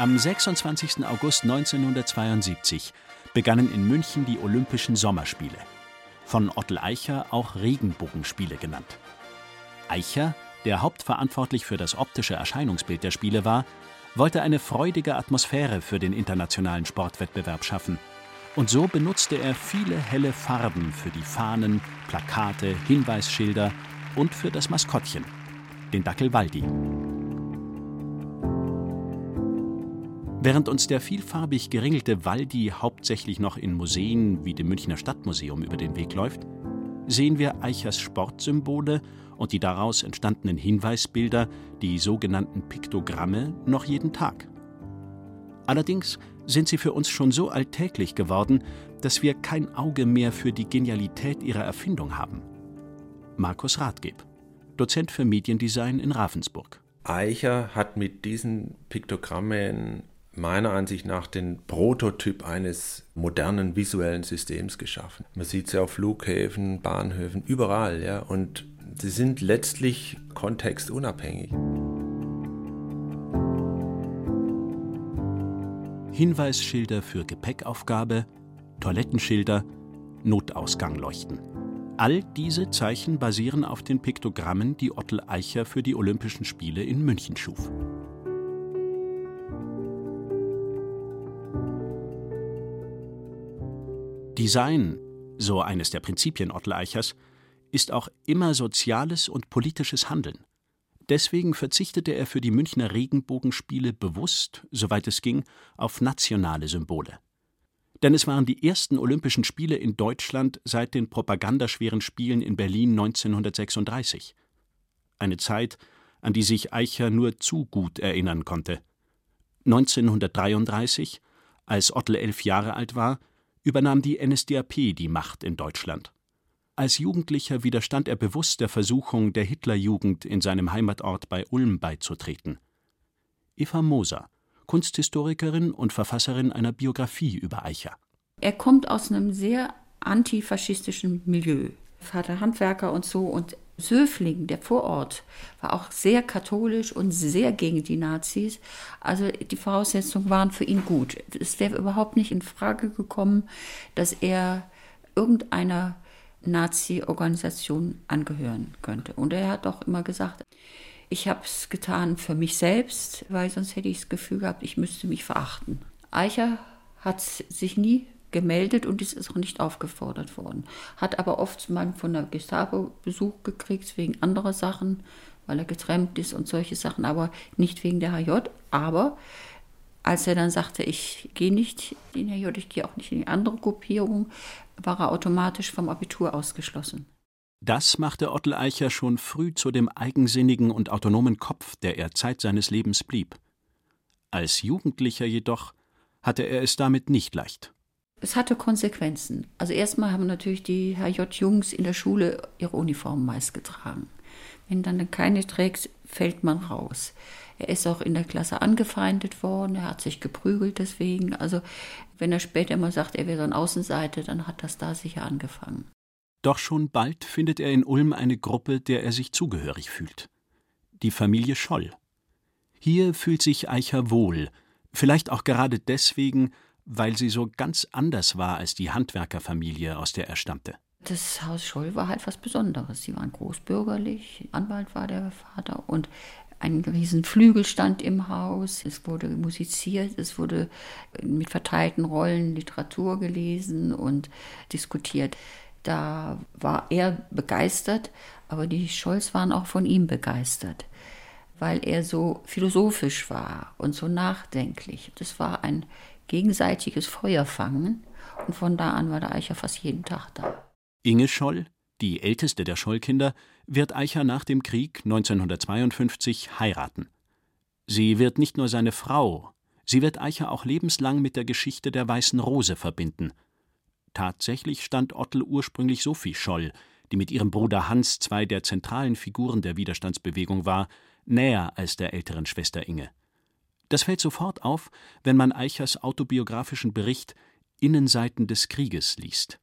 Am 26. August 1972 begannen in München die Olympischen Sommerspiele. Von Ottel Eicher auch Regenbogenspiele genannt. Eicher, der hauptverantwortlich für das optische Erscheinungsbild der Spiele war, wollte eine freudige Atmosphäre für den internationalen Sportwettbewerb schaffen. Und so benutzte er viele helle Farben für die Fahnen, Plakate, Hinweisschilder und für das Maskottchen, den Dackel Waldi. Während uns der vielfarbig geringelte Waldi hauptsächlich noch in Museen wie dem Münchner Stadtmuseum über den Weg läuft, sehen wir Eichers Sportsymbole und die daraus entstandenen Hinweisbilder, die sogenannten Piktogramme, noch jeden Tag. Allerdings sind sie für uns schon so alltäglich geworden, dass wir kein Auge mehr für die Genialität ihrer Erfindung haben. Markus Rathgeb, Dozent für Mediendesign in Ravensburg. Eicher hat mit diesen Piktogrammen meiner Ansicht nach den Prototyp eines modernen visuellen Systems geschaffen. Man sieht sie auf Flughäfen, Bahnhöfen, überall, ja, und sie sind letztlich kontextunabhängig. Hinweisschilder für Gepäckaufgabe, Toilettenschilder, Notausgangleuchten. All diese Zeichen basieren auf den Piktogrammen, die Ottel Eicher für die Olympischen Spiele in München schuf. Design, so eines der Prinzipien Ottel Eichers, ist auch immer soziales und politisches Handeln. Deswegen verzichtete er für die Münchner Regenbogenspiele bewusst, soweit es ging, auf nationale Symbole. Denn es waren die ersten Olympischen Spiele in Deutschland seit den propagandaschweren Spielen in Berlin 1936. Eine Zeit, an die sich Eicher nur zu gut erinnern konnte. 1933, als Ottel elf Jahre alt war, übernahm die NSDAP die Macht in Deutschland. Als Jugendlicher widerstand er bewusst der Versuchung der Hitlerjugend, in seinem Heimatort bei Ulm beizutreten. Eva Moser, Kunsthistorikerin und Verfasserin einer Biografie über Eicher. Er kommt aus einem sehr antifaschistischen Milieu. Vater Handwerker und so und Söfling, der Vorort, war auch sehr katholisch und sehr gegen die Nazis. Also die Voraussetzungen waren für ihn gut. Es wäre überhaupt nicht in Frage gekommen, dass er irgendeiner Nazi-Organisation angehören könnte. Und er hat auch immer gesagt, ich habe es getan für mich selbst, weil sonst hätte ich das Gefühl gehabt, ich müsste mich verachten. Eicher hat sich nie gemeldet und ist auch nicht aufgefordert worden. Hat aber oft mal von der Gestapo Besuch gekriegt wegen anderer Sachen, weil er getrennt ist und solche Sachen, aber nicht wegen der HJ. Aber als er dann sagte, ich gehe nicht in die HJ, ich gehe auch nicht in die andere Gruppierung, war er automatisch vom Abitur ausgeschlossen. Das machte Ottel Eicher schon früh zu dem eigensinnigen und autonomen Kopf, der er Zeit seines Lebens blieb. Als Jugendlicher jedoch hatte er es damit nicht leicht es hatte Konsequenzen. Also erstmal haben natürlich die HJ-Jungs in der Schule ihre Uniformen meist getragen. Wenn dann keine trägt, fällt man raus. Er ist auch in der Klasse angefeindet worden, er hat sich geprügelt deswegen. Also wenn er später mal sagt, er wäre so ein Außenseite, dann hat das da sicher angefangen. Doch schon bald findet er in Ulm eine Gruppe, der er sich zugehörig fühlt. Die Familie Scholl. Hier fühlt sich Eicher wohl, vielleicht auch gerade deswegen, weil sie so ganz anders war als die Handwerkerfamilie, aus der er stammte. Das Haus Scholl war halt was Besonderes. Sie waren großbürgerlich, Anwalt war der Vater und ein riesen Flügel stand im Haus. Es wurde musiziert, es wurde mit verteilten Rollen Literatur gelesen und diskutiert. Da war er begeistert, aber die Scholz waren auch von ihm begeistert, weil er so philosophisch war und so nachdenklich. Das war ein gegenseitiges Feuer fangen. Und von da an war der Eicher fast jeden Tag da. Inge Scholl, die älteste der Schollkinder, wird Eicher nach dem Krieg 1952 heiraten. Sie wird nicht nur seine Frau, sie wird Eicher auch lebenslang mit der Geschichte der Weißen Rose verbinden. Tatsächlich stand Ottel ursprünglich Sophie Scholl, die mit ihrem Bruder Hans zwei der zentralen Figuren der Widerstandsbewegung war, näher als der älteren Schwester Inge. Das fällt sofort auf, wenn man Eichers autobiografischen Bericht Innenseiten des Krieges liest.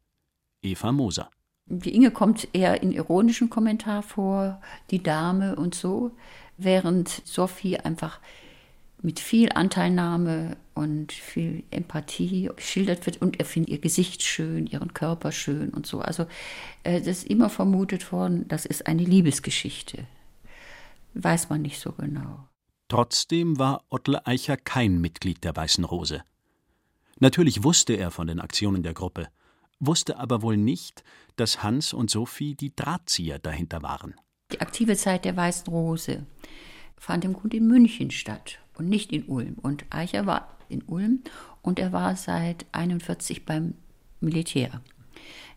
Eva Moser. Die Inge kommt eher in ironischen Kommentar vor, die Dame und so, während Sophie einfach mit viel Anteilnahme und viel Empathie geschildert wird und er findet ihr Gesicht schön, ihren Körper schön und so. Also äh, das ist immer vermutet worden, das ist eine Liebesgeschichte. Weiß man nicht so genau. Trotzdem war Ottle Eicher kein Mitglied der Weißen Rose. Natürlich wusste er von den Aktionen der Gruppe, wusste aber wohl nicht, dass Hans und Sophie die Drahtzieher dahinter waren. Die aktive Zeit der Weißen Rose fand im Grunde in München statt und nicht in Ulm. Und Eicher war in Ulm und er war seit 41 beim Militär.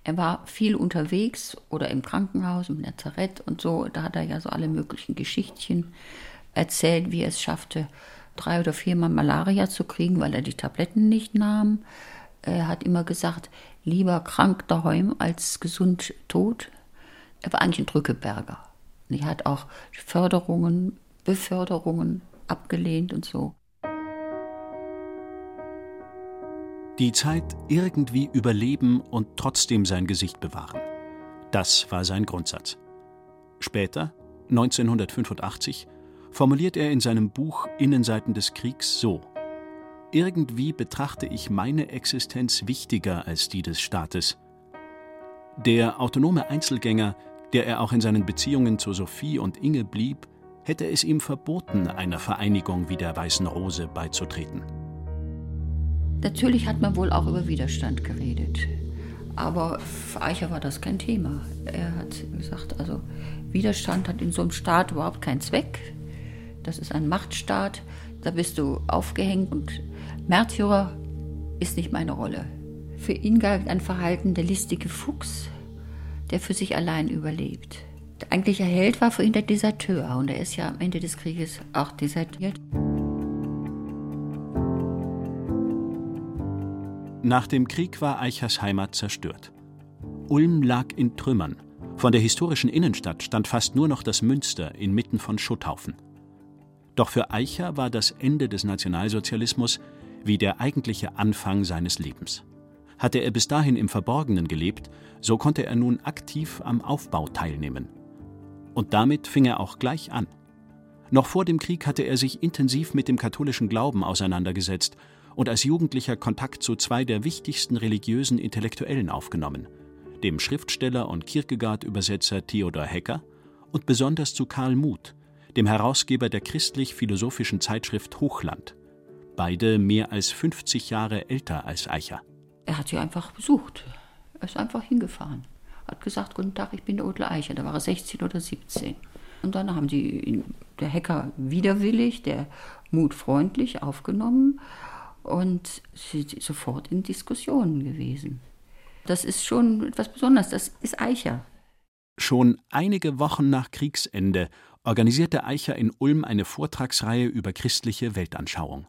Er war viel unterwegs oder im Krankenhaus, im Lazarett und so. Da hat er ja so alle möglichen Geschichtchen erzählt, wie er es schaffte, drei oder viermal Malaria zu kriegen, weil er die Tabletten nicht nahm. Er hat immer gesagt, lieber krank daheim als gesund tot. Er war eigentlich ein Drückeberger. Er hat auch Förderungen, Beförderungen abgelehnt und so. Die Zeit irgendwie überleben und trotzdem sein Gesicht bewahren. Das war sein Grundsatz. Später, 1985, formuliert er in seinem Buch Innenseiten des Kriegs so Irgendwie betrachte ich meine Existenz wichtiger als die des Staates. Der autonome Einzelgänger, der er auch in seinen Beziehungen zu Sophie und Inge blieb, hätte es ihm verboten, einer Vereinigung wie der Weißen Rose beizutreten. Natürlich hat man wohl auch über Widerstand geredet. Aber für Eicher war das kein Thema. Er hat gesagt, also Widerstand hat in so einem Staat überhaupt keinen Zweck. Das ist ein Machtstaat, da bist du aufgehängt und Märtyrer ist nicht meine Rolle. Für ihn galt ein Verhalten der listige Fuchs, der für sich allein überlebt. Der eigentliche Held war für ihn der Deserteur und er ist ja am Ende des Krieges auch desertiert. Nach dem Krieg war Eichers Heimat zerstört. Ulm lag in Trümmern. Von der historischen Innenstadt stand fast nur noch das Münster inmitten von Schutthaufen. Doch für Eicher war das Ende des Nationalsozialismus wie der eigentliche Anfang seines Lebens. Hatte er bis dahin im Verborgenen gelebt, so konnte er nun aktiv am Aufbau teilnehmen. Und damit fing er auch gleich an. Noch vor dem Krieg hatte er sich intensiv mit dem katholischen Glauben auseinandergesetzt und als Jugendlicher Kontakt zu zwei der wichtigsten religiösen Intellektuellen aufgenommen, dem Schriftsteller und Kierkegaard-Übersetzer Theodor Hecker und besonders zu Karl Muth, dem Herausgeber der christlich-philosophischen Zeitschrift Hochland. Beide mehr als 50 Jahre älter als Eicher. Er hat sie einfach besucht. Er ist einfach hingefahren hat gesagt, guten Tag, ich bin der Odle Eicher. Da war er 16 oder 17. Und dann haben die ihn, der Hacker widerwillig, der Mut freundlich aufgenommen und sind sofort in Diskussionen gewesen. Das ist schon etwas Besonderes, das ist Eicher. Schon einige Wochen nach Kriegsende organisierte Eicher in Ulm eine Vortragsreihe über christliche Weltanschauung.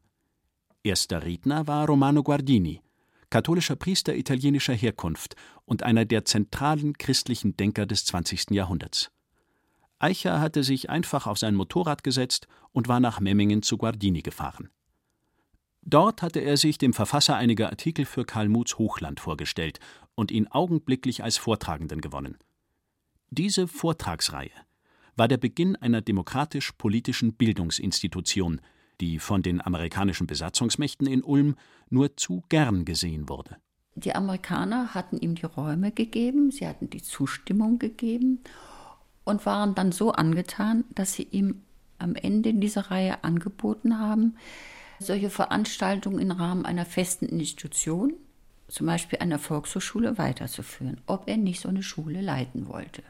Erster Redner war Romano Guardini, katholischer Priester italienischer Herkunft und einer der zentralen christlichen Denker des 20. Jahrhunderts. Eicher hatte sich einfach auf sein Motorrad gesetzt und war nach Memmingen zu Guardini gefahren. Dort hatte er sich dem Verfasser einiger Artikel für Karl Muths Hochland vorgestellt und ihn augenblicklich als Vortragenden gewonnen. Diese Vortragsreihe war der Beginn einer demokratisch-politischen Bildungsinstitution, die von den amerikanischen Besatzungsmächten in Ulm nur zu gern gesehen wurde. Die Amerikaner hatten ihm die Räume gegeben, sie hatten die Zustimmung gegeben und waren dann so angetan, dass sie ihm am Ende dieser Reihe angeboten haben, solche Veranstaltungen im Rahmen einer festen Institution, zum Beispiel einer Volkshochschule, weiterzuführen, ob er nicht so eine Schule leiten wollte.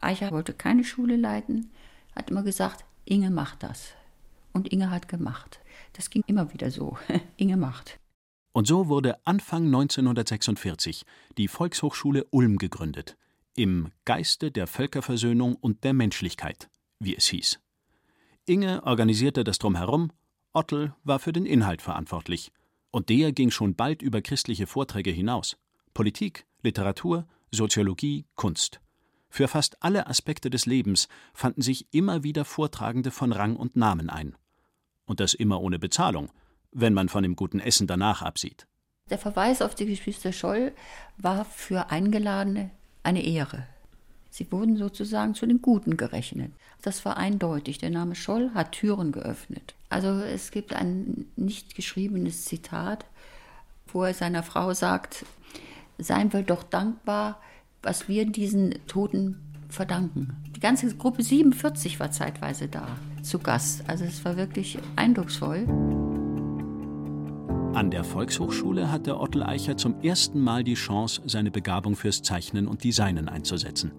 Eicher wollte keine Schule leiten, hat immer gesagt, Inge macht das. Und Inge hat gemacht. Das ging immer wieder so. Inge macht. Und so wurde Anfang 1946 die Volkshochschule Ulm gegründet, im Geiste der Völkerversöhnung und der Menschlichkeit, wie es hieß. Inge organisierte das Drumherum, Ottel war für den Inhalt verantwortlich. Und der ging schon bald über christliche Vorträge hinaus. Politik, Literatur, Soziologie, Kunst. Für fast alle Aspekte des Lebens fanden sich immer wieder Vortragende von Rang und Namen ein. Und das immer ohne Bezahlung, wenn man von dem guten Essen danach absieht. Der Verweis auf die Geschwister Scholl war für Eingeladene eine Ehre. Sie wurden sozusagen zu den Guten gerechnet. Das war eindeutig. Der Name Scholl hat Türen geöffnet. Also es gibt ein nicht geschriebenes Zitat, wo er seiner Frau sagt, seien wir doch dankbar, was wir diesen Toten verdanken. Die ganze Gruppe 47 war zeitweise da zu Gast. Also es war wirklich eindrucksvoll. An der Volkshochschule hatte Ottel Eicher zum ersten Mal die Chance, seine Begabung fürs Zeichnen und Designen einzusetzen.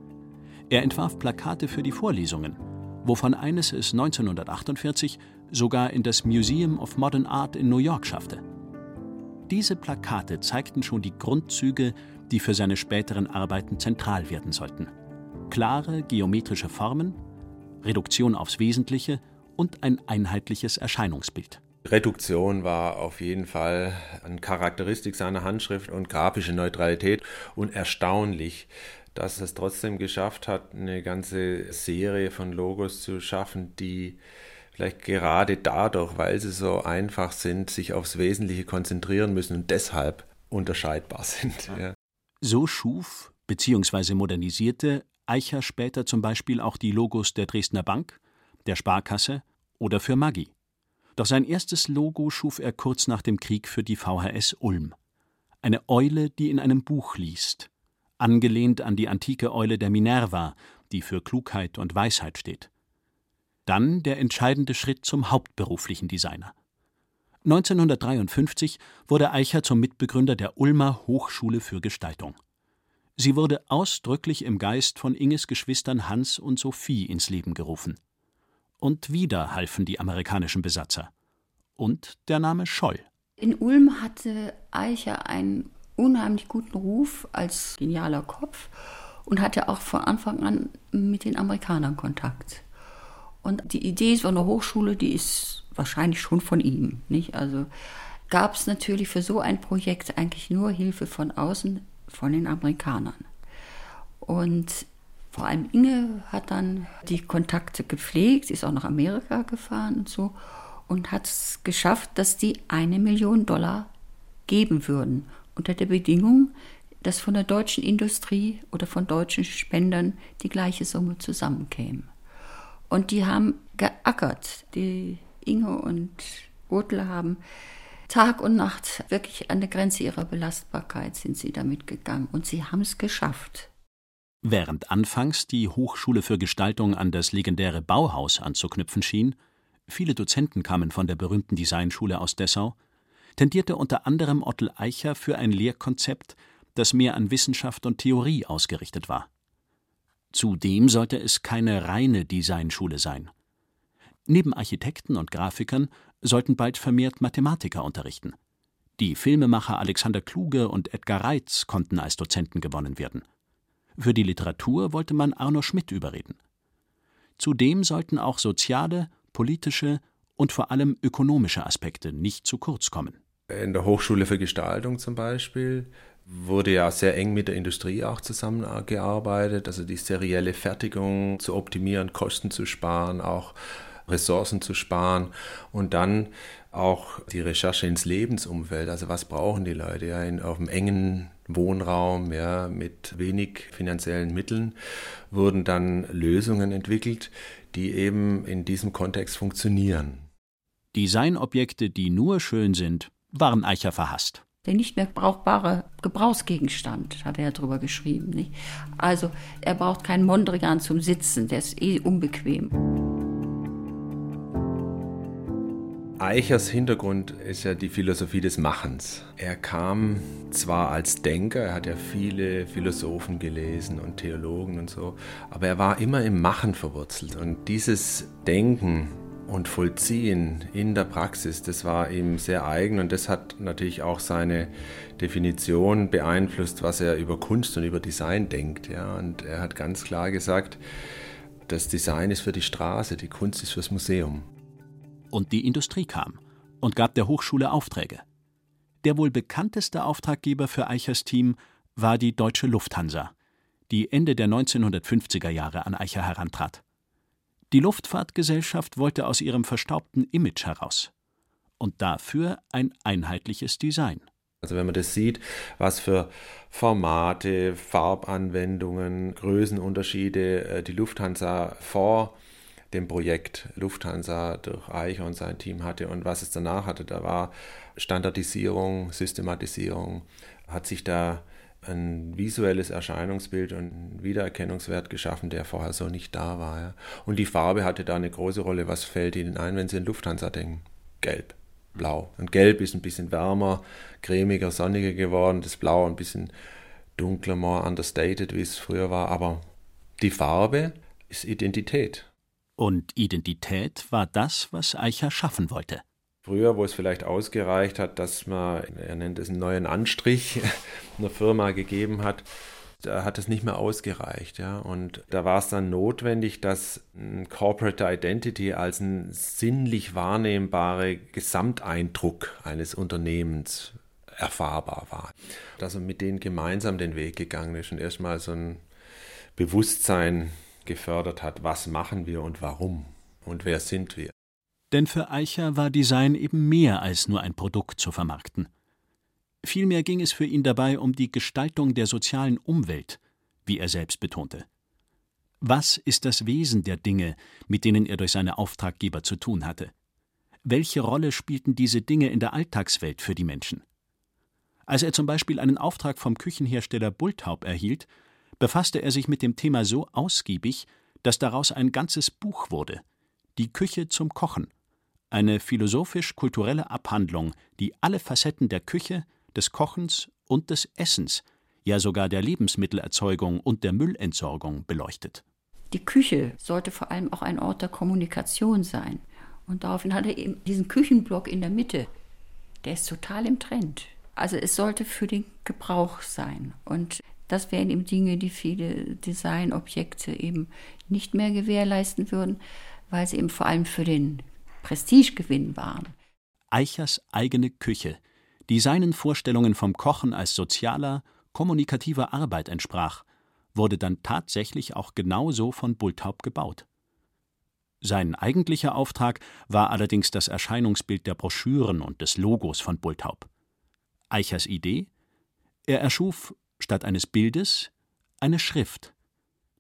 Er entwarf Plakate für die Vorlesungen, wovon eines es 1948 sogar in das Museum of Modern Art in New York schaffte. Diese Plakate zeigten schon die Grundzüge, die für seine späteren Arbeiten zentral werden sollten. Klare geometrische Formen, Reduktion aufs Wesentliche und ein einheitliches Erscheinungsbild. Reduktion war auf jeden Fall eine Charakteristik seiner Handschrift und grafische Neutralität und erstaunlich, dass es trotzdem geschafft hat, eine ganze Serie von Logos zu schaffen, die vielleicht gerade dadurch, weil sie so einfach sind, sich aufs Wesentliche konzentrieren müssen und deshalb unterscheidbar sind. Ja. So schuf bzw. modernisierte Eicher später zum Beispiel auch die Logos der Dresdner Bank, der Sparkasse oder für Maggi. Doch sein erstes Logo schuf er kurz nach dem Krieg für die VHS Ulm. Eine Eule, die in einem Buch liest, angelehnt an die antike Eule der Minerva, die für Klugheit und Weisheit steht. Dann der entscheidende Schritt zum hauptberuflichen Designer. 1953 wurde Eicher zum Mitbegründer der Ulmer Hochschule für Gestaltung. Sie wurde ausdrücklich im Geist von Inges Geschwistern Hans und Sophie ins Leben gerufen. Und wieder halfen die amerikanischen Besatzer. Und der Name Scholl. In Ulm hatte Eicher einen unheimlich guten Ruf als genialer Kopf und hatte auch von Anfang an mit den Amerikanern Kontakt. Und die Idee so eine Hochschule, die ist wahrscheinlich schon von ihm. Nicht? Also gab es natürlich für so ein Projekt eigentlich nur Hilfe von außen, von den Amerikanern. Und vor allem Inge hat dann die Kontakte gepflegt, ist auch nach Amerika gefahren und so und hat es geschafft, dass die eine Million Dollar geben würden unter der Bedingung, dass von der deutschen Industrie oder von deutschen Spendern die gleiche Summe zusammenkäme. Und die haben geackert. Die Inge und Otle haben Tag und Nacht wirklich an der Grenze ihrer Belastbarkeit sind sie damit gegangen. Und sie haben es geschafft. Während anfangs die Hochschule für Gestaltung an das legendäre Bauhaus anzuknüpfen schien, viele Dozenten kamen von der berühmten Designschule aus Dessau, tendierte unter anderem Ottel Eicher für ein Lehrkonzept, das mehr an Wissenschaft und Theorie ausgerichtet war. Zudem sollte es keine reine Designschule sein. Neben Architekten und Grafikern sollten bald vermehrt Mathematiker unterrichten. Die Filmemacher Alexander Kluge und Edgar Reitz konnten als Dozenten gewonnen werden. Für die Literatur wollte man Arno Schmidt überreden. Zudem sollten auch soziale, politische und vor allem ökonomische Aspekte nicht zu kurz kommen. In der Hochschule für Gestaltung zum Beispiel wurde ja sehr eng mit der Industrie auch zusammengearbeitet, also die serielle Fertigung zu optimieren, Kosten zu sparen, auch Ressourcen zu sparen und dann auch die Recherche ins Lebensumfeld, also was brauchen die Leute ja in, auf einem engen Wohnraum, ja, mit wenig finanziellen Mitteln, wurden dann Lösungen entwickelt, die eben in diesem Kontext funktionieren. Designobjekte, die nur schön sind, waren Eicher verhasst. Der nicht mehr brauchbare Gebrauchsgegenstand, hat er ja drüber geschrieben. Nicht? Also er braucht keinen Mondrian zum Sitzen, der ist eh unbequem. Eichers Hintergrund ist ja die Philosophie des Machens. Er kam zwar als Denker, er hat ja viele Philosophen gelesen und Theologen und so, aber er war immer im Machen verwurzelt. Und dieses Denken und Vollziehen in der Praxis, das war ihm sehr eigen und das hat natürlich auch seine Definition beeinflusst, was er über Kunst und über Design denkt. Ja. Und er hat ganz klar gesagt, das Design ist für die Straße, die Kunst ist fürs Museum und die Industrie kam und gab der Hochschule Aufträge. Der wohl bekannteste Auftraggeber für Eichers Team war die Deutsche Lufthansa, die Ende der 1950er Jahre an Eicher herantrat. Die Luftfahrtgesellschaft wollte aus ihrem verstaubten Image heraus und dafür ein einheitliches Design. Also wenn man das sieht, was für Formate, Farbanwendungen, Größenunterschiede äh, die Lufthansa vor dem Projekt Lufthansa durch Eicher und sein Team hatte und was es danach hatte, da war Standardisierung, Systematisierung, hat sich da ein visuelles Erscheinungsbild und einen Wiedererkennungswert geschaffen, der vorher so nicht da war. Ja. Und die Farbe hatte da eine große Rolle. Was fällt Ihnen ein, wenn Sie an Lufthansa denken? Gelb blau. Und gelb ist ein bisschen wärmer, cremiger, sonniger geworden. Das Blau ein bisschen dunkler, more understated, wie es früher war. Aber die Farbe ist Identität. Und Identität war das, was Eicher schaffen wollte. Früher, wo es vielleicht ausgereicht hat, dass man, er nennt es einen neuen Anstrich, einer Firma gegeben hat, da hat es nicht mehr ausgereicht. Ja? Und da war es dann notwendig, dass ein Corporate Identity als ein sinnlich wahrnehmbarer Gesamteindruck eines Unternehmens erfahrbar war. Dass er mit denen gemeinsam den Weg gegangen ist und erstmal so ein Bewusstsein gefördert hat, was machen wir und warum und wer sind wir. Denn für Eicher war Design eben mehr als nur ein Produkt zu vermarkten. Vielmehr ging es für ihn dabei um die Gestaltung der sozialen Umwelt, wie er selbst betonte. Was ist das Wesen der Dinge, mit denen er durch seine Auftraggeber zu tun hatte? Welche Rolle spielten diese Dinge in der Alltagswelt für die Menschen? Als er zum Beispiel einen Auftrag vom Küchenhersteller Bulthaup erhielt, befasste er sich mit dem Thema so ausgiebig, dass daraus ein ganzes Buch wurde Die Küche zum Kochen, eine philosophisch-kulturelle Abhandlung, die alle Facetten der Küche, des Kochens und des Essens, ja sogar der Lebensmittelerzeugung und der Müllentsorgung beleuchtet. Die Küche sollte vor allem auch ein Ort der Kommunikation sein. Und daraufhin hat er eben diesen Küchenblock in der Mitte. Der ist total im Trend. Also es sollte für den Gebrauch sein. Und das wären eben Dinge, die viele Designobjekte eben nicht mehr gewährleisten würden, weil sie eben vor allem für den Prestigegewinn waren. Eichers eigene Küche – die seinen Vorstellungen vom Kochen als sozialer, kommunikativer Arbeit entsprach, wurde dann tatsächlich auch genauso von Bulthaup gebaut. Sein eigentlicher Auftrag war allerdings das Erscheinungsbild der Broschüren und des Logos von Bulthaup. Eichers Idee? Er erschuf statt eines Bildes eine Schrift.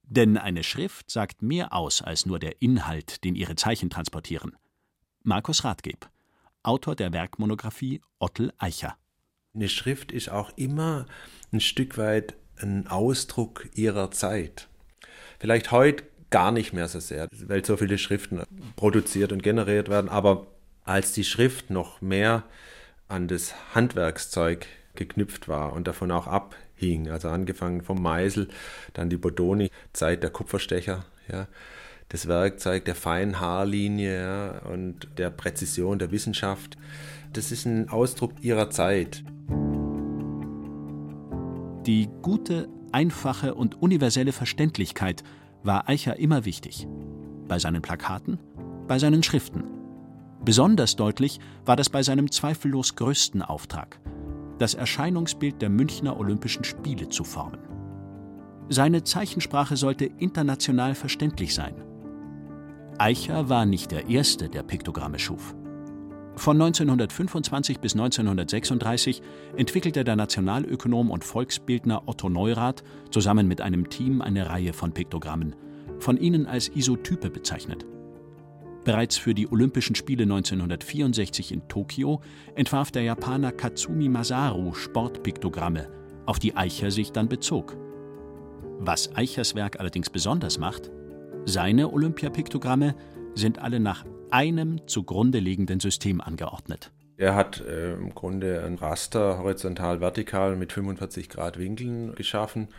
Denn eine Schrift sagt mehr aus als nur der Inhalt, den ihre Zeichen transportieren. Markus Rathgeb Autor der Werkmonographie Ottel Eicher. Eine Schrift ist auch immer ein Stück weit ein Ausdruck ihrer Zeit. Vielleicht heute gar nicht mehr so sehr, weil so viele Schriften produziert und generiert werden, aber als die Schrift noch mehr an das Handwerkszeug geknüpft war und davon auch abhing, also angefangen vom Meißel, dann die Bodoni, Zeit der Kupferstecher, ja, das Werkzeug der feinen Haarlinie ja, und der Präzision der Wissenschaft. Das ist ein Ausdruck ihrer Zeit. Die gute, einfache und universelle Verständlichkeit war Eicher immer wichtig. Bei seinen Plakaten, bei seinen Schriften. Besonders deutlich war das bei seinem zweifellos größten Auftrag, das Erscheinungsbild der Münchner Olympischen Spiele zu formen. Seine Zeichensprache sollte international verständlich sein Eicher war nicht der Erste, der Piktogramme schuf. Von 1925 bis 1936 entwickelte der Nationalökonom und Volksbildner Otto Neurath zusammen mit einem Team eine Reihe von Piktogrammen, von ihnen als Isotype bezeichnet. Bereits für die Olympischen Spiele 1964 in Tokio entwarf der Japaner Katsumi Masaru Sportpiktogramme, auf die Eicher sich dann bezog. Was Eichers Werk allerdings besonders macht, seine Olympiapiktogramme sind alle nach einem zugrunde liegenden System angeordnet. Er hat äh, im Grunde ein Raster horizontal-vertikal mit 45 Grad Winkeln geschaffen.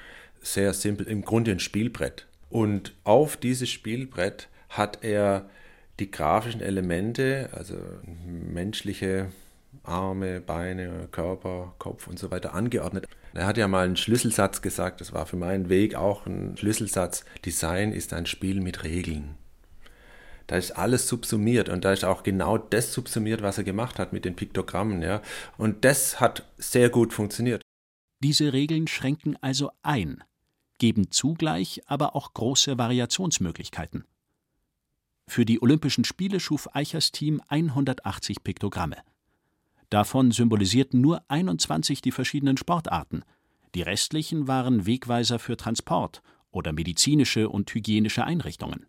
Sehr simpel, im Grunde ein Spielbrett. Und auf dieses Spielbrett hat er die grafischen Elemente, also menschliche Arme, Beine, Körper, Kopf und so weiter angeordnet. Er hat ja mal einen Schlüsselsatz gesagt, das war für meinen Weg auch ein Schlüsselsatz. Design ist ein Spiel mit Regeln. Da ist alles subsumiert und da ist auch genau das subsumiert, was er gemacht hat mit den Piktogrammen. Ja. Und das hat sehr gut funktioniert. Diese Regeln schränken also ein, geben zugleich aber auch große Variationsmöglichkeiten. Für die Olympischen Spiele schuf Eichers Team 180 Piktogramme. Davon symbolisierten nur 21 die verschiedenen Sportarten. Die restlichen waren Wegweiser für Transport oder medizinische und hygienische Einrichtungen.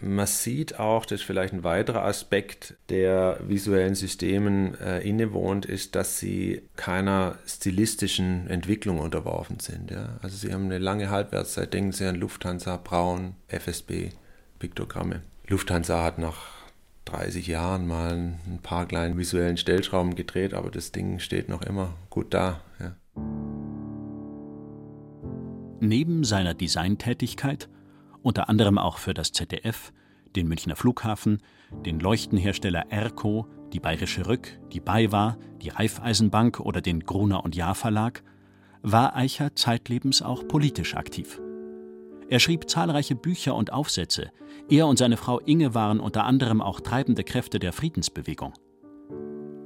Man sieht auch, das ist vielleicht ein weiterer Aspekt, der visuellen Systemen äh, innewohnt, ist, dass sie keiner stilistischen Entwicklung unterworfen sind. Ja? Also sie haben eine lange Halbwertszeit. Denken Sie an Lufthansa, Braun, FSB, Piktogramme. Lufthansa hat nach 30 Jahren mal ein paar kleinen visuellen Stellschrauben gedreht, aber das Ding steht noch immer gut da. Ja. Neben seiner Designtätigkeit unter anderem auch für das ZDF, den Münchner Flughafen, den Leuchtenhersteller Erco, die Bayerische Rück, die BayWa, die Raiffeisenbank oder den Gruner und Jahr Verlag, war Eicher zeitlebens auch politisch aktiv. Er schrieb zahlreiche Bücher und Aufsätze. Er und seine Frau Inge waren unter anderem auch treibende Kräfte der Friedensbewegung.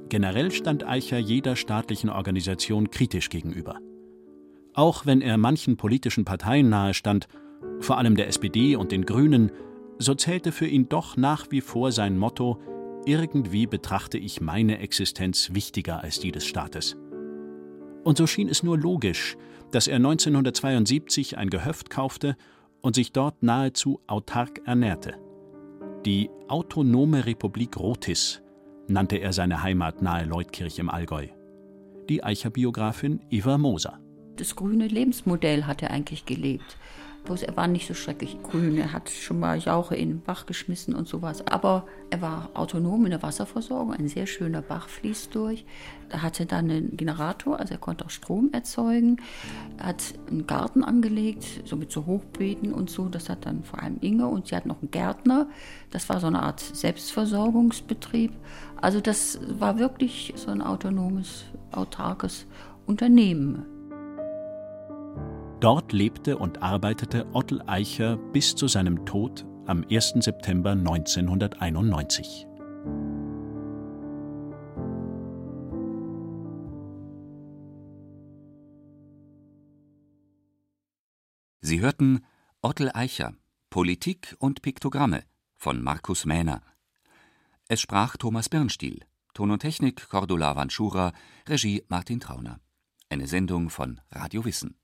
Generell stand Eicher jeder staatlichen Organisation kritisch gegenüber. Auch wenn er manchen politischen Parteien nahestand vor allem der SPD und den Grünen, so zählte für ihn doch nach wie vor sein Motto Irgendwie betrachte ich meine Existenz wichtiger als die des Staates. Und so schien es nur logisch, dass er 1972 ein Gehöft kaufte und sich dort nahezu autark ernährte. Die Autonome Republik Rotis nannte er seine Heimat nahe Leutkirch im Allgäu. Die Eicher-Biografin Eva Moser. Das grüne Lebensmodell hat er eigentlich gelebt. Bloß er war nicht so schrecklich grün. Er hat schon mal Jauche in den Bach geschmissen und sowas. Aber er war autonom in der Wasserversorgung. Ein sehr schöner Bach fließt durch. Er hatte dann einen Generator, also er konnte auch Strom erzeugen. Er hat einen Garten angelegt, so mit so Hochbeeten und so. Das hat dann vor allem Inge und sie hat noch einen Gärtner. Das war so eine Art Selbstversorgungsbetrieb. Also das war wirklich so ein autonomes, autarkes Unternehmen. Dort lebte und arbeitete Ottel Eicher bis zu seinem Tod am 1. September 1991. Sie hörten Ottel Eicher Politik und Piktogramme von Markus Mähner. Es sprach Thomas Birnstiel, Ton und Technik Cordula Vanschura, Regie Martin Trauner. Eine Sendung von Radio Wissen.